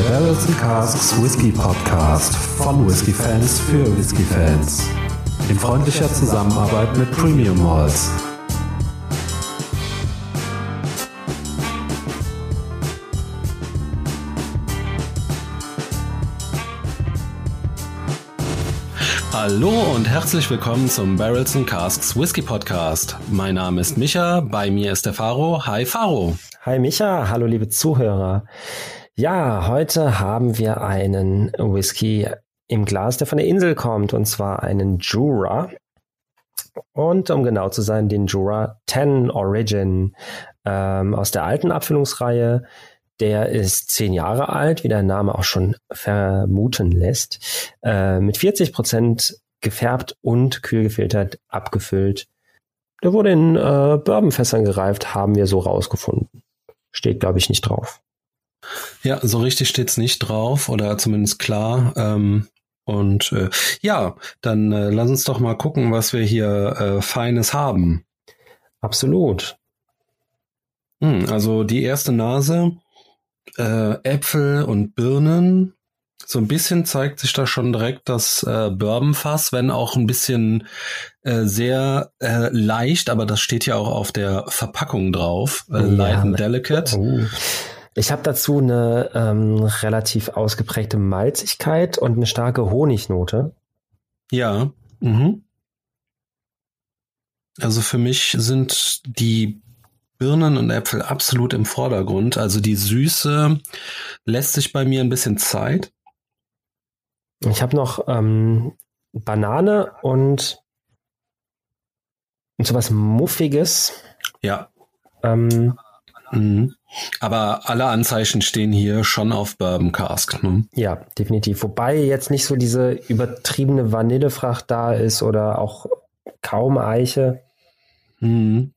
Der Barrels and Casks Whisky Podcast von Whisky Fans für Whisky Fans. In freundlicher Zusammenarbeit mit Premium Malls. Hallo und herzlich willkommen zum Barrels and Casks Whisky Podcast. Mein Name ist Micha, bei mir ist der Faro. Hi Faro. Hi Micha, hallo liebe Zuhörer. Ja, heute haben wir einen Whisky im Glas, der von der Insel kommt, und zwar einen Jura. Und um genau zu sein, den Jura 10 Origin ähm, aus der alten Abfüllungsreihe. Der ist zehn Jahre alt, wie der Name auch schon vermuten lässt, äh, mit 40 Prozent gefärbt und kühl gefiltert abgefüllt. Der wurde in äh, Bourbonfässern gereift, haben wir so rausgefunden. Steht, glaube ich, nicht drauf. Ja, so richtig steht's nicht drauf oder zumindest klar. Ähm, und äh, ja, dann äh, lass uns doch mal gucken, was wir hier äh, Feines haben. Absolut. Hm, also die erste Nase, äh, Äpfel und Birnen. So ein bisschen zeigt sich da schon direkt das äh, Bourbonfass, wenn auch ein bisschen äh, sehr äh, leicht, aber das steht ja auch auf der Verpackung drauf. Äh, ja, light and delicate. Oh. Ich habe dazu eine ähm, relativ ausgeprägte Malzigkeit und eine starke Honignote. Ja. Mhm. Also für mich sind die Birnen und Äpfel absolut im Vordergrund. Also die Süße lässt sich bei mir ein bisschen Zeit. Ich habe noch ähm, Banane und, und sowas Muffiges. Ja. Ähm, mhm. Aber alle Anzeichen stehen hier schon auf Bourbon Cask. Ne? Ja, definitiv. Wobei jetzt nicht so diese übertriebene Vanillefracht da ist oder auch kaum Eiche. Mhm.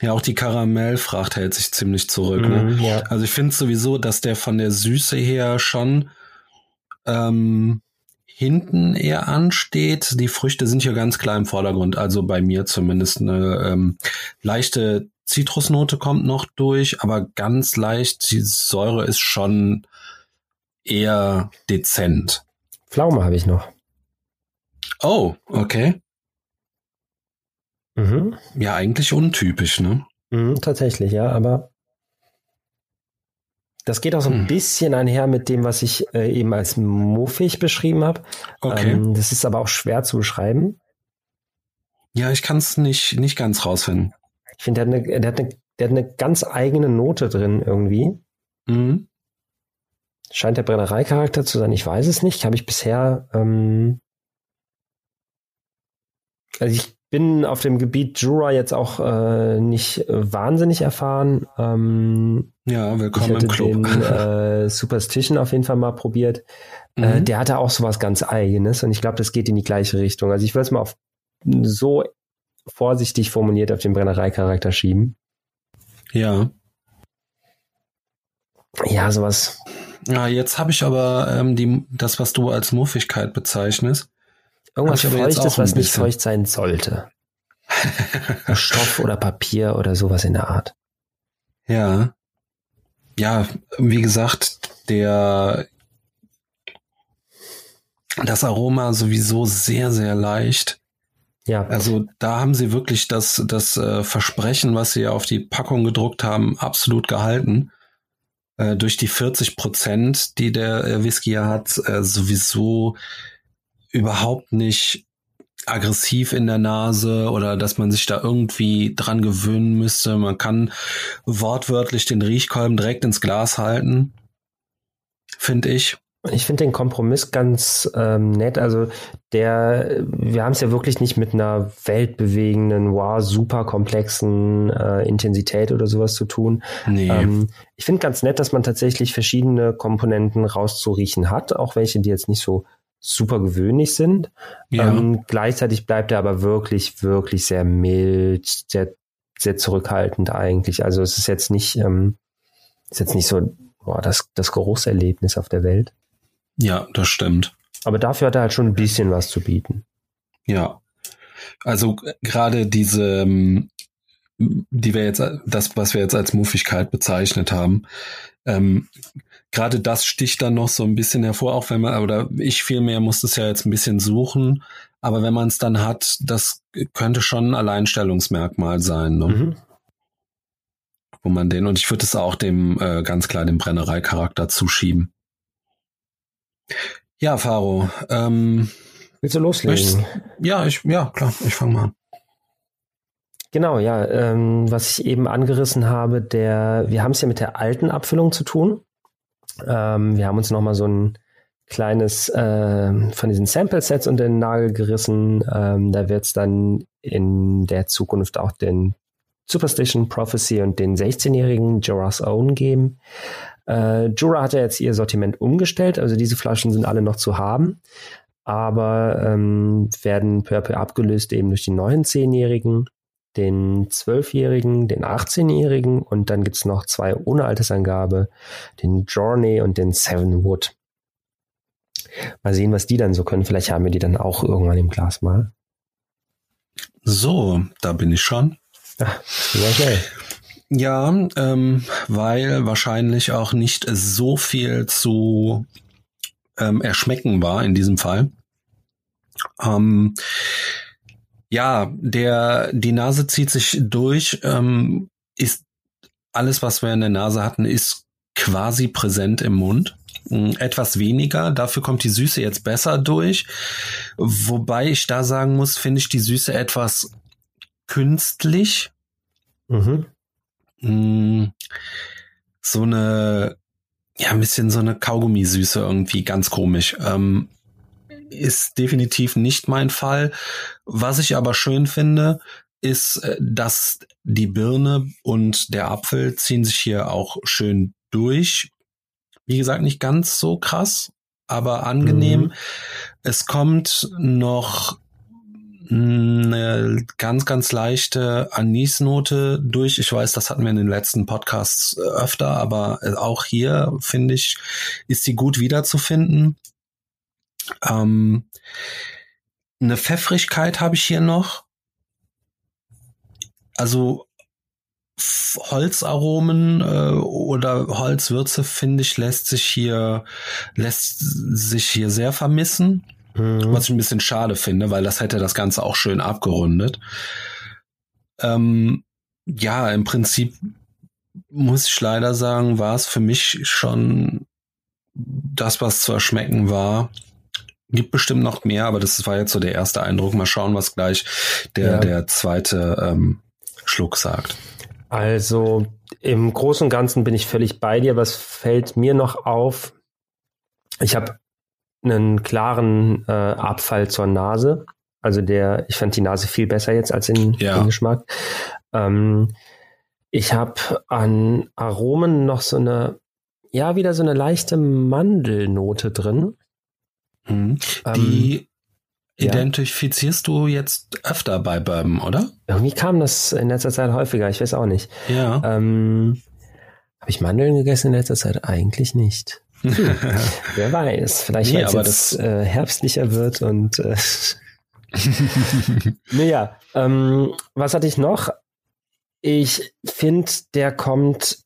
Ja, auch die Karamellfracht hält sich ziemlich zurück. Ne? Mhm, ne? ja. Also ich finde sowieso, dass der von der Süße her schon ähm, hinten eher ansteht. Die Früchte sind hier ganz klar im Vordergrund. Also bei mir zumindest eine ähm, leichte Zitrusnote kommt noch durch, aber ganz leicht. Die Säure ist schon eher dezent. Pflaume habe ich noch. Oh, okay. Mhm. Ja, eigentlich untypisch, ne? Mhm, tatsächlich, ja, aber das geht auch so ein hm. bisschen einher mit dem, was ich äh, eben als muffig beschrieben habe. Okay. Ähm, das ist aber auch schwer zu beschreiben. Ja, ich kann es nicht, nicht ganz rausfinden. Ich finde, der, der, der, der, hat eine ganz eigene Note drin irgendwie. Mhm. Scheint der Brennereicharakter zu sein, ich weiß es nicht. Habe ich bisher. Ähm, also ich bin auf dem Gebiet Jura jetzt auch äh, nicht wahnsinnig erfahren. Ähm, ja, willkommen ich im Club. Den, äh, Superstition auf jeden Fall mal probiert. Äh, mhm. Äh, der hatte auch sowas ganz Eigenes und ich glaube, das geht in die gleiche Richtung. Also ich würde es mal auf so vorsichtig formuliert auf den Brennereicharakter schieben. Ja. Ja, sowas. Ja, jetzt habe ich aber ähm, die, das, was du als Muffigkeit bezeichnest. Irgendwas Feuchtes, was nicht feucht sein sollte. Stoff oder Papier oder sowas in der Art. Ja. Ja, wie gesagt, der das Aroma sowieso sehr, sehr leicht. Ja. Also da haben sie wirklich das, das äh, Versprechen, was sie auf die Packung gedruckt haben, absolut gehalten. Äh, durch die 40 Prozent, die der äh, Whisky hat, äh, sowieso überhaupt nicht aggressiv in der Nase oder dass man sich da irgendwie dran gewöhnen müsste. Man kann wortwörtlich den Riechkolben direkt ins Glas halten, finde ich. Ich finde den Kompromiss ganz ähm, nett. Also der, wir haben es ja wirklich nicht mit einer weltbewegenden, wow, super komplexen äh, Intensität oder sowas zu tun. Nee. Ähm, ich finde ganz nett, dass man tatsächlich verschiedene Komponenten rauszuriechen hat, auch welche, die jetzt nicht so super gewöhnlich sind. Ja. Ähm, gleichzeitig bleibt er aber wirklich, wirklich sehr mild, sehr, sehr zurückhaltend eigentlich. Also es ist jetzt nicht, ähm, ist jetzt nicht so boah, das, das Geruchserlebnis auf der Welt. Ja, das stimmt. Aber dafür hat er halt schon ein bisschen was zu bieten. Ja. Also gerade diese, ähm, die wir jetzt, das, was wir jetzt als Muffigkeit bezeichnet haben, ähm, gerade das sticht dann noch so ein bisschen hervor, auch wenn man, oder ich vielmehr muss es ja jetzt ein bisschen suchen, aber wenn man es dann hat, das könnte schon ein Alleinstellungsmerkmal sein. Ne? Mhm. Wo man den, und ich würde es auch dem äh, ganz klar dem Brennerei-Charakter zuschieben. Ja, Faro. Ähm, Willst du loslegen? Ja, ich, ja, klar, ich fange mal an. Genau, ja, ähm, was ich eben angerissen habe, der, wir haben es ja mit der alten Abfüllung zu tun. Ähm, wir haben uns nochmal so ein kleines äh, von diesen Sample-Sets unter den Nagel gerissen. Ähm, da wird es dann in der Zukunft auch den Superstition Prophecy und den 16-jährigen Jorah's Own geben. Äh, Jura hat ja jetzt ihr Sortiment umgestellt, also diese Flaschen sind alle noch zu haben, aber ähm, werden peu abgelöst eben durch die neuen 10-jährigen den 12-Jährigen, den 18-Jährigen und dann gibt's noch zwei ohne Altersangabe, den Journey und den Seven Wood. Mal sehen, was die dann so können. Vielleicht haben wir die dann auch irgendwann im Glas mal. So, da bin ich schon. Ach, sehr schnell. Ja, ähm, weil wahrscheinlich auch nicht so viel zu ähm, erschmecken war in diesem Fall. Ähm, ja, der, die Nase zieht sich durch, ähm, ist alles, was wir in der Nase hatten, ist quasi präsent im Mund. Hm, etwas weniger, dafür kommt die Süße jetzt besser durch. Wobei ich da sagen muss, finde ich die Süße etwas künstlich. Mhm. Hm, so eine, ja, ein bisschen so eine Kaugummisüße irgendwie, ganz komisch. Ähm, ist definitiv nicht mein Fall. Was ich aber schön finde, ist, äh, dass die Birne und der Apfel ziehen sich hier auch schön durch. Wie gesagt, nicht ganz so krass, aber angenehm. Mhm. Es kommt noch eine ganz, ganz leichte Anisnote durch. Ich weiß, das hatten wir in den letzten Podcasts äh, öfter, aber äh, auch hier, finde ich, ist sie gut wiederzufinden. Ähm, eine Pfeffrigkeit habe ich hier noch. Also Holzaromen äh, oder Holzwürze finde ich lässt sich hier lässt sich hier sehr vermissen, mhm. was ich ein bisschen schade finde, weil das hätte das Ganze auch schön abgerundet. Ähm, ja, im Prinzip muss ich leider sagen, war es für mich schon das, was zu erschmecken war. Gibt bestimmt noch mehr, aber das war jetzt so der erste Eindruck. Mal schauen, was gleich der, ja. der zweite ähm, Schluck sagt. Also im Großen und Ganzen bin ich völlig bei dir. Was fällt mir noch auf? Ich habe einen klaren äh, Abfall zur Nase. Also der, ich fand die Nase viel besser jetzt als in, ja. den Geschmack. Ähm, ich habe an Aromen noch so eine, ja, wieder so eine leichte Mandelnote drin. Mhm. Die ähm, identifizierst ja. du jetzt öfter bei Bourbon, oder? Irgendwie kam das in letzter Zeit häufiger, ich weiß auch nicht. Ja. Ähm, Habe ich Mandeln gegessen in letzter Zeit? Eigentlich nicht. Hm. Wer weiß, vielleicht nee, weil es äh, herbstlicher wird und äh, naja, ähm, was hatte ich noch? Ich finde, der kommt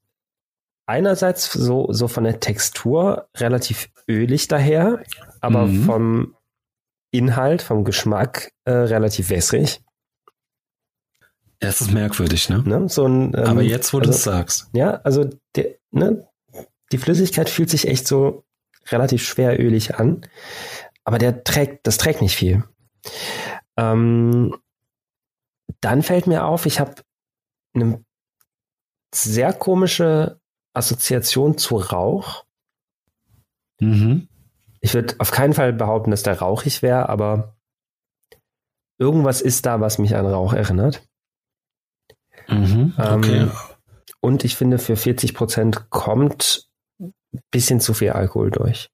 einerseits so, so von der Textur relativ ölig daher, aber mhm. vom Inhalt, vom Geschmack äh, relativ wässrig. Das ist merkwürdig, ne? ne? So ein, ähm, aber jetzt, wo also, du es sagst. Ja, also der, ne, die Flüssigkeit fühlt sich echt so relativ schwerölig an, aber der trägt, das trägt nicht viel. Ähm, dann fällt mir auf, ich habe eine sehr komische Assoziation zu Rauch. Mhm. Ich würde auf keinen Fall behaupten, dass der rauchig wäre, aber irgendwas ist da, was mich an Rauch erinnert. Mhm, ähm, okay. Ähm, und ich finde, für 40 Prozent kommt bisschen zu viel Alkohol durch.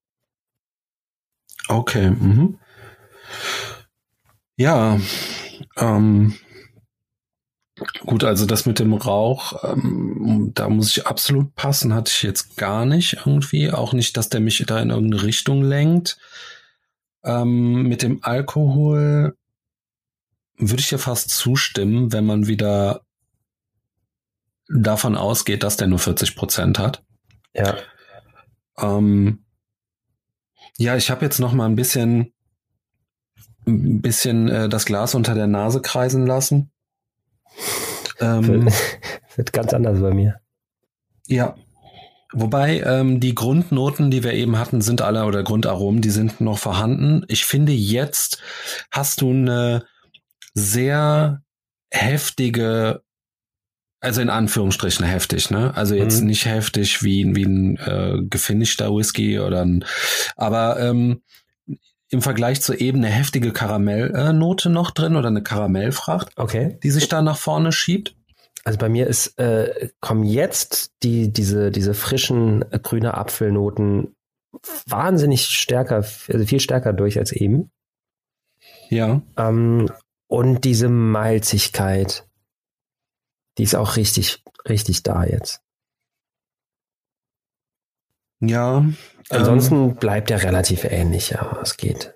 Okay. Mhm. Ja. Ähm, Gut, also das mit dem Rauch, ähm, da muss ich absolut passen, hatte ich jetzt gar nicht irgendwie. Auch nicht, dass der mich da in irgendeine Richtung lenkt. Ähm, mit dem Alkohol würde ich ja fast zustimmen, wenn man wieder davon ausgeht, dass der nur 40 Prozent hat. Ja. Ähm, ja, ich habe jetzt noch mal ein bisschen, ein bisschen äh, das Glas unter der Nase kreisen lassen. Ähm, wird ganz anders bei mir. Ja. Wobei ähm, die Grundnoten, die wir eben hatten, sind alle oder Grundaromen, die sind noch vorhanden. Ich finde, jetzt hast du eine sehr heftige also in Anführungsstrichen heftig, ne? Also jetzt mhm. nicht heftig wie, wie ein äh, gefinischter Whisky oder ein, aber ähm, im Vergleich zur eben eine heftige Karamellnote noch drin oder eine Karamellfracht, okay. die sich da nach vorne schiebt. Also bei mir ist äh, kommen jetzt die diese diese frischen äh, grüne Apfelnoten wahnsinnig stärker, also viel stärker durch als eben. Ja. Ähm, und diese Malzigkeit die ist auch richtig, richtig da jetzt. Ja. Ansonsten ähm, bleibt er relativ ähnlich, ja, es geht.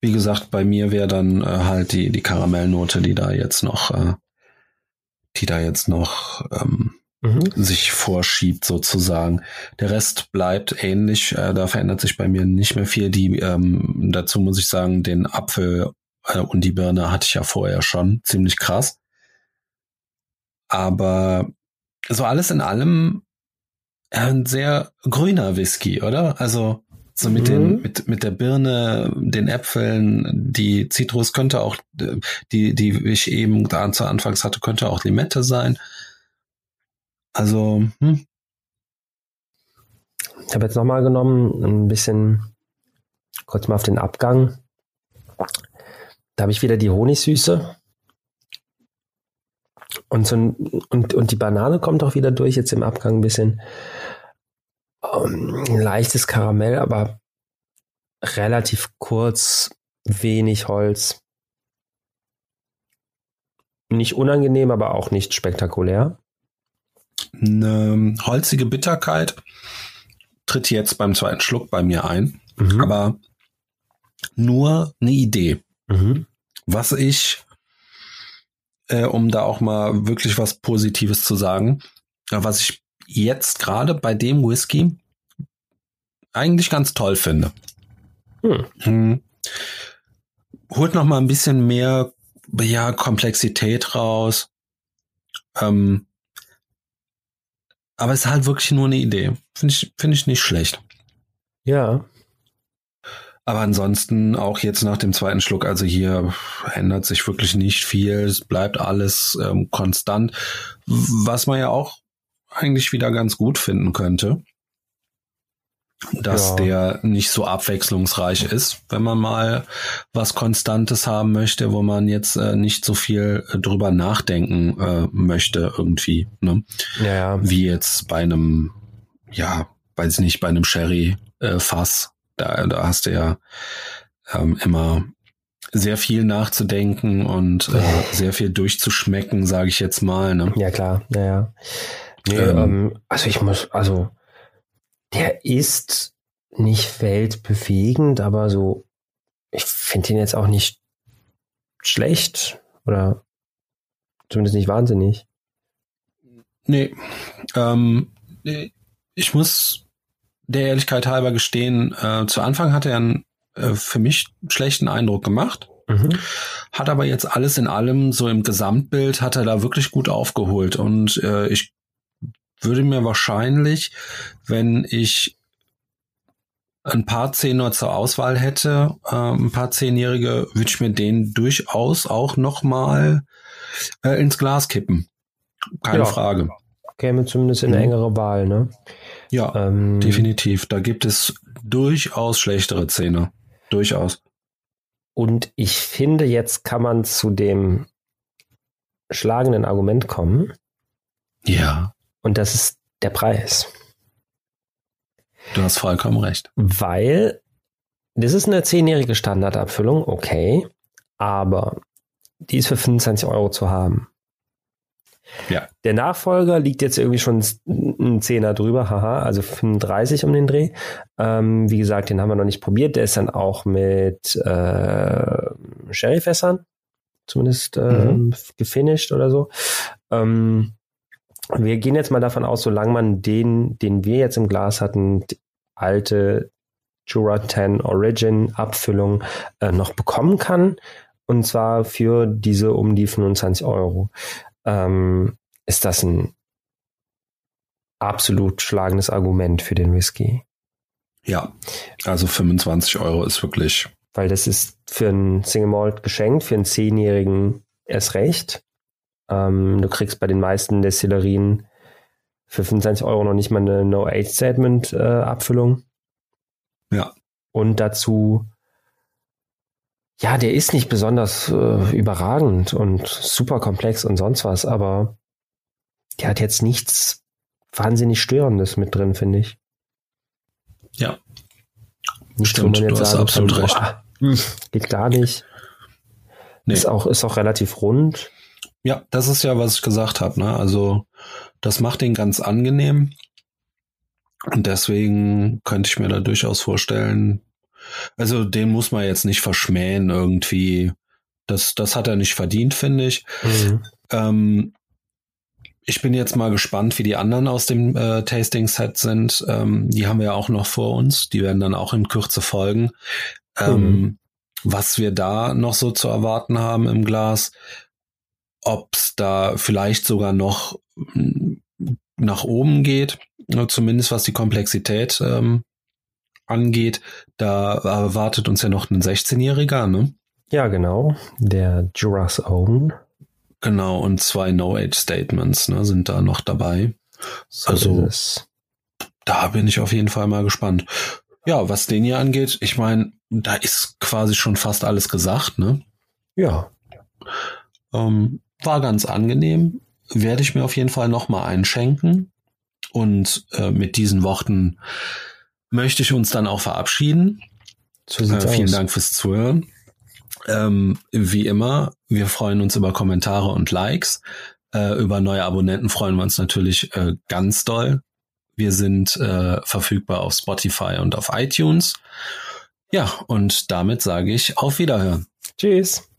Wie gesagt, bei mir wäre dann äh, halt die, die Karamellnote, die da jetzt noch, äh, die da jetzt noch ähm, mhm. sich vorschiebt sozusagen. Der Rest bleibt ähnlich, äh, da verändert sich bei mir nicht mehr viel. Die, ähm, dazu muss ich sagen, den Apfel äh, und die Birne hatte ich ja vorher schon, ziemlich krass. Aber so alles in allem ein sehr grüner Whisky, oder? Also so mit mhm. den mit mit der Birne, den Äpfeln, die Zitrus könnte auch die die ich eben da zu Anfangs hatte, könnte auch Limette sein. Also hm. ich habe jetzt noch mal genommen ein bisschen kurz mal auf den Abgang. Da habe ich wieder die Honigsüße und, so ein, und, und die Banane kommt auch wieder durch, jetzt im Abgang ein bisschen. Um, ähm, leichtes Karamell, aber relativ kurz, wenig Holz. Nicht unangenehm, aber auch nicht spektakulär. Eine holzige Bitterkeit tritt jetzt beim zweiten Schluck bei mir ein, mhm. aber nur eine Idee. Mhm. Was ich äh, um da auch mal wirklich was Positives zu sagen. Was ich jetzt gerade bei dem Whisky eigentlich ganz toll finde. Hm. Hm. Holt noch mal ein bisschen mehr ja, Komplexität raus. Ähm, aber es ist halt wirklich nur eine Idee. Finde ich, finde ich nicht schlecht. Ja, aber ansonsten auch jetzt nach dem zweiten Schluck, also hier ändert sich wirklich nicht viel. Es bleibt alles ähm, konstant, was man ja auch eigentlich wieder ganz gut finden könnte. Dass ja. der nicht so abwechslungsreich ist, wenn man mal was Konstantes haben möchte, wo man jetzt äh, nicht so viel äh, drüber nachdenken äh, möchte irgendwie. Ne? Ja. Wie jetzt bei einem, ja, weiß nicht, bei einem Sherry-Fass äh, da, da hast du ja ähm, immer sehr viel nachzudenken und äh, sehr viel durchzuschmecken, sage ich jetzt mal. Ne? Ja, klar, ja, ja. Nee, ähm, ähm, also ich muss, also der ist nicht weltbewegend, aber so, ich finde ihn jetzt auch nicht schlecht oder zumindest nicht wahnsinnig. Nee, ähm, ich muss der Ehrlichkeit halber gestehen, äh, zu Anfang hat er einen äh, für mich schlechten Eindruck gemacht. Mhm. Hat aber jetzt alles in allem, so im Gesamtbild, hat er da wirklich gut aufgeholt. Und äh, ich würde mir wahrscheinlich, wenn ich ein paar Zehner zur Auswahl hätte, äh, ein paar Zehnjährige, würde ich mir den durchaus auch nochmal äh, ins Glas kippen. Keine ja. Frage. Käme zumindest in eine mhm. engere Wahl, ne? Ja, ähm, definitiv. Da gibt es durchaus schlechtere Zähne. Durchaus. Und ich finde, jetzt kann man zu dem schlagenden Argument kommen. Ja. Und das ist der Preis. Du hast vollkommen recht. Weil das ist eine zehnjährige Standardabfüllung, okay, aber die ist für 25 Euro zu haben. Ja. Der Nachfolger liegt jetzt irgendwie schon ein Zehner drüber, haha, also 35 um den Dreh. Ähm, wie gesagt, den haben wir noch nicht probiert. Der ist dann auch mit äh, Sherryfässern, zumindest äh, mhm. gefinisht oder so. Ähm, wir gehen jetzt mal davon aus, solange man den, den wir jetzt im Glas hatten, alte Jura 10 Origin Abfüllung äh, noch bekommen kann. Und zwar für diese um die 25 Euro. Ähm, ist das ein absolut schlagendes Argument für den Whisky. Ja, also 25 Euro ist wirklich. Weil das ist für ein Single Malt geschenkt, für einen Zehnjährigen erst recht. Ähm, du kriegst bei den meisten Destillerien für 25 Euro noch nicht mal eine No-Age-Statement-Abfüllung. Äh, ja. Und dazu, ja, der ist nicht besonders äh, überragend und super komplex und sonst was, aber der hat jetzt nichts wahnsinnig Störendes mit drin, finde ich. Ja. Nicht, Stimmt, du hast absolut kann, recht. Boah, geht gar nicht. Nee. Ist, auch, ist auch relativ rund. Ja, das ist ja, was ich gesagt habe. Ne? Also das macht den ganz angenehm. Und deswegen könnte ich mir da durchaus vorstellen, also den muss man jetzt nicht verschmähen irgendwie. Das, das hat er nicht verdient, finde ich. Mhm. Ähm, ich bin jetzt mal gespannt, wie die anderen aus dem äh, Tasting-Set sind. Ähm, die haben wir ja auch noch vor uns. Die werden dann auch in Kürze folgen. Ähm, mhm. Was wir da noch so zu erwarten haben im Glas, ob es da vielleicht sogar noch mm, nach oben geht, zumindest was die Komplexität ähm, angeht. Da erwartet uns ja noch ein 16-Jähriger, ne? Ja, genau. Der Juras Own. Genau, und zwei No-Age-Statements ne, sind da noch dabei. So also da bin ich auf jeden Fall mal gespannt. Ja, was den hier angeht, ich meine, da ist quasi schon fast alles gesagt, ne? Ja. Ähm, war ganz angenehm. Werde ich mir auf jeden Fall nochmal einschenken. Und äh, mit diesen Worten möchte ich uns dann auch verabschieden. So äh, vielen aus. Dank fürs Zuhören. Ähm, wie immer, wir freuen uns über Kommentare und Likes. Äh, über neue Abonnenten freuen wir uns natürlich äh, ganz doll. Wir sind äh, verfügbar auf Spotify und auf iTunes. Ja, und damit sage ich auf Wiederhören. Tschüss.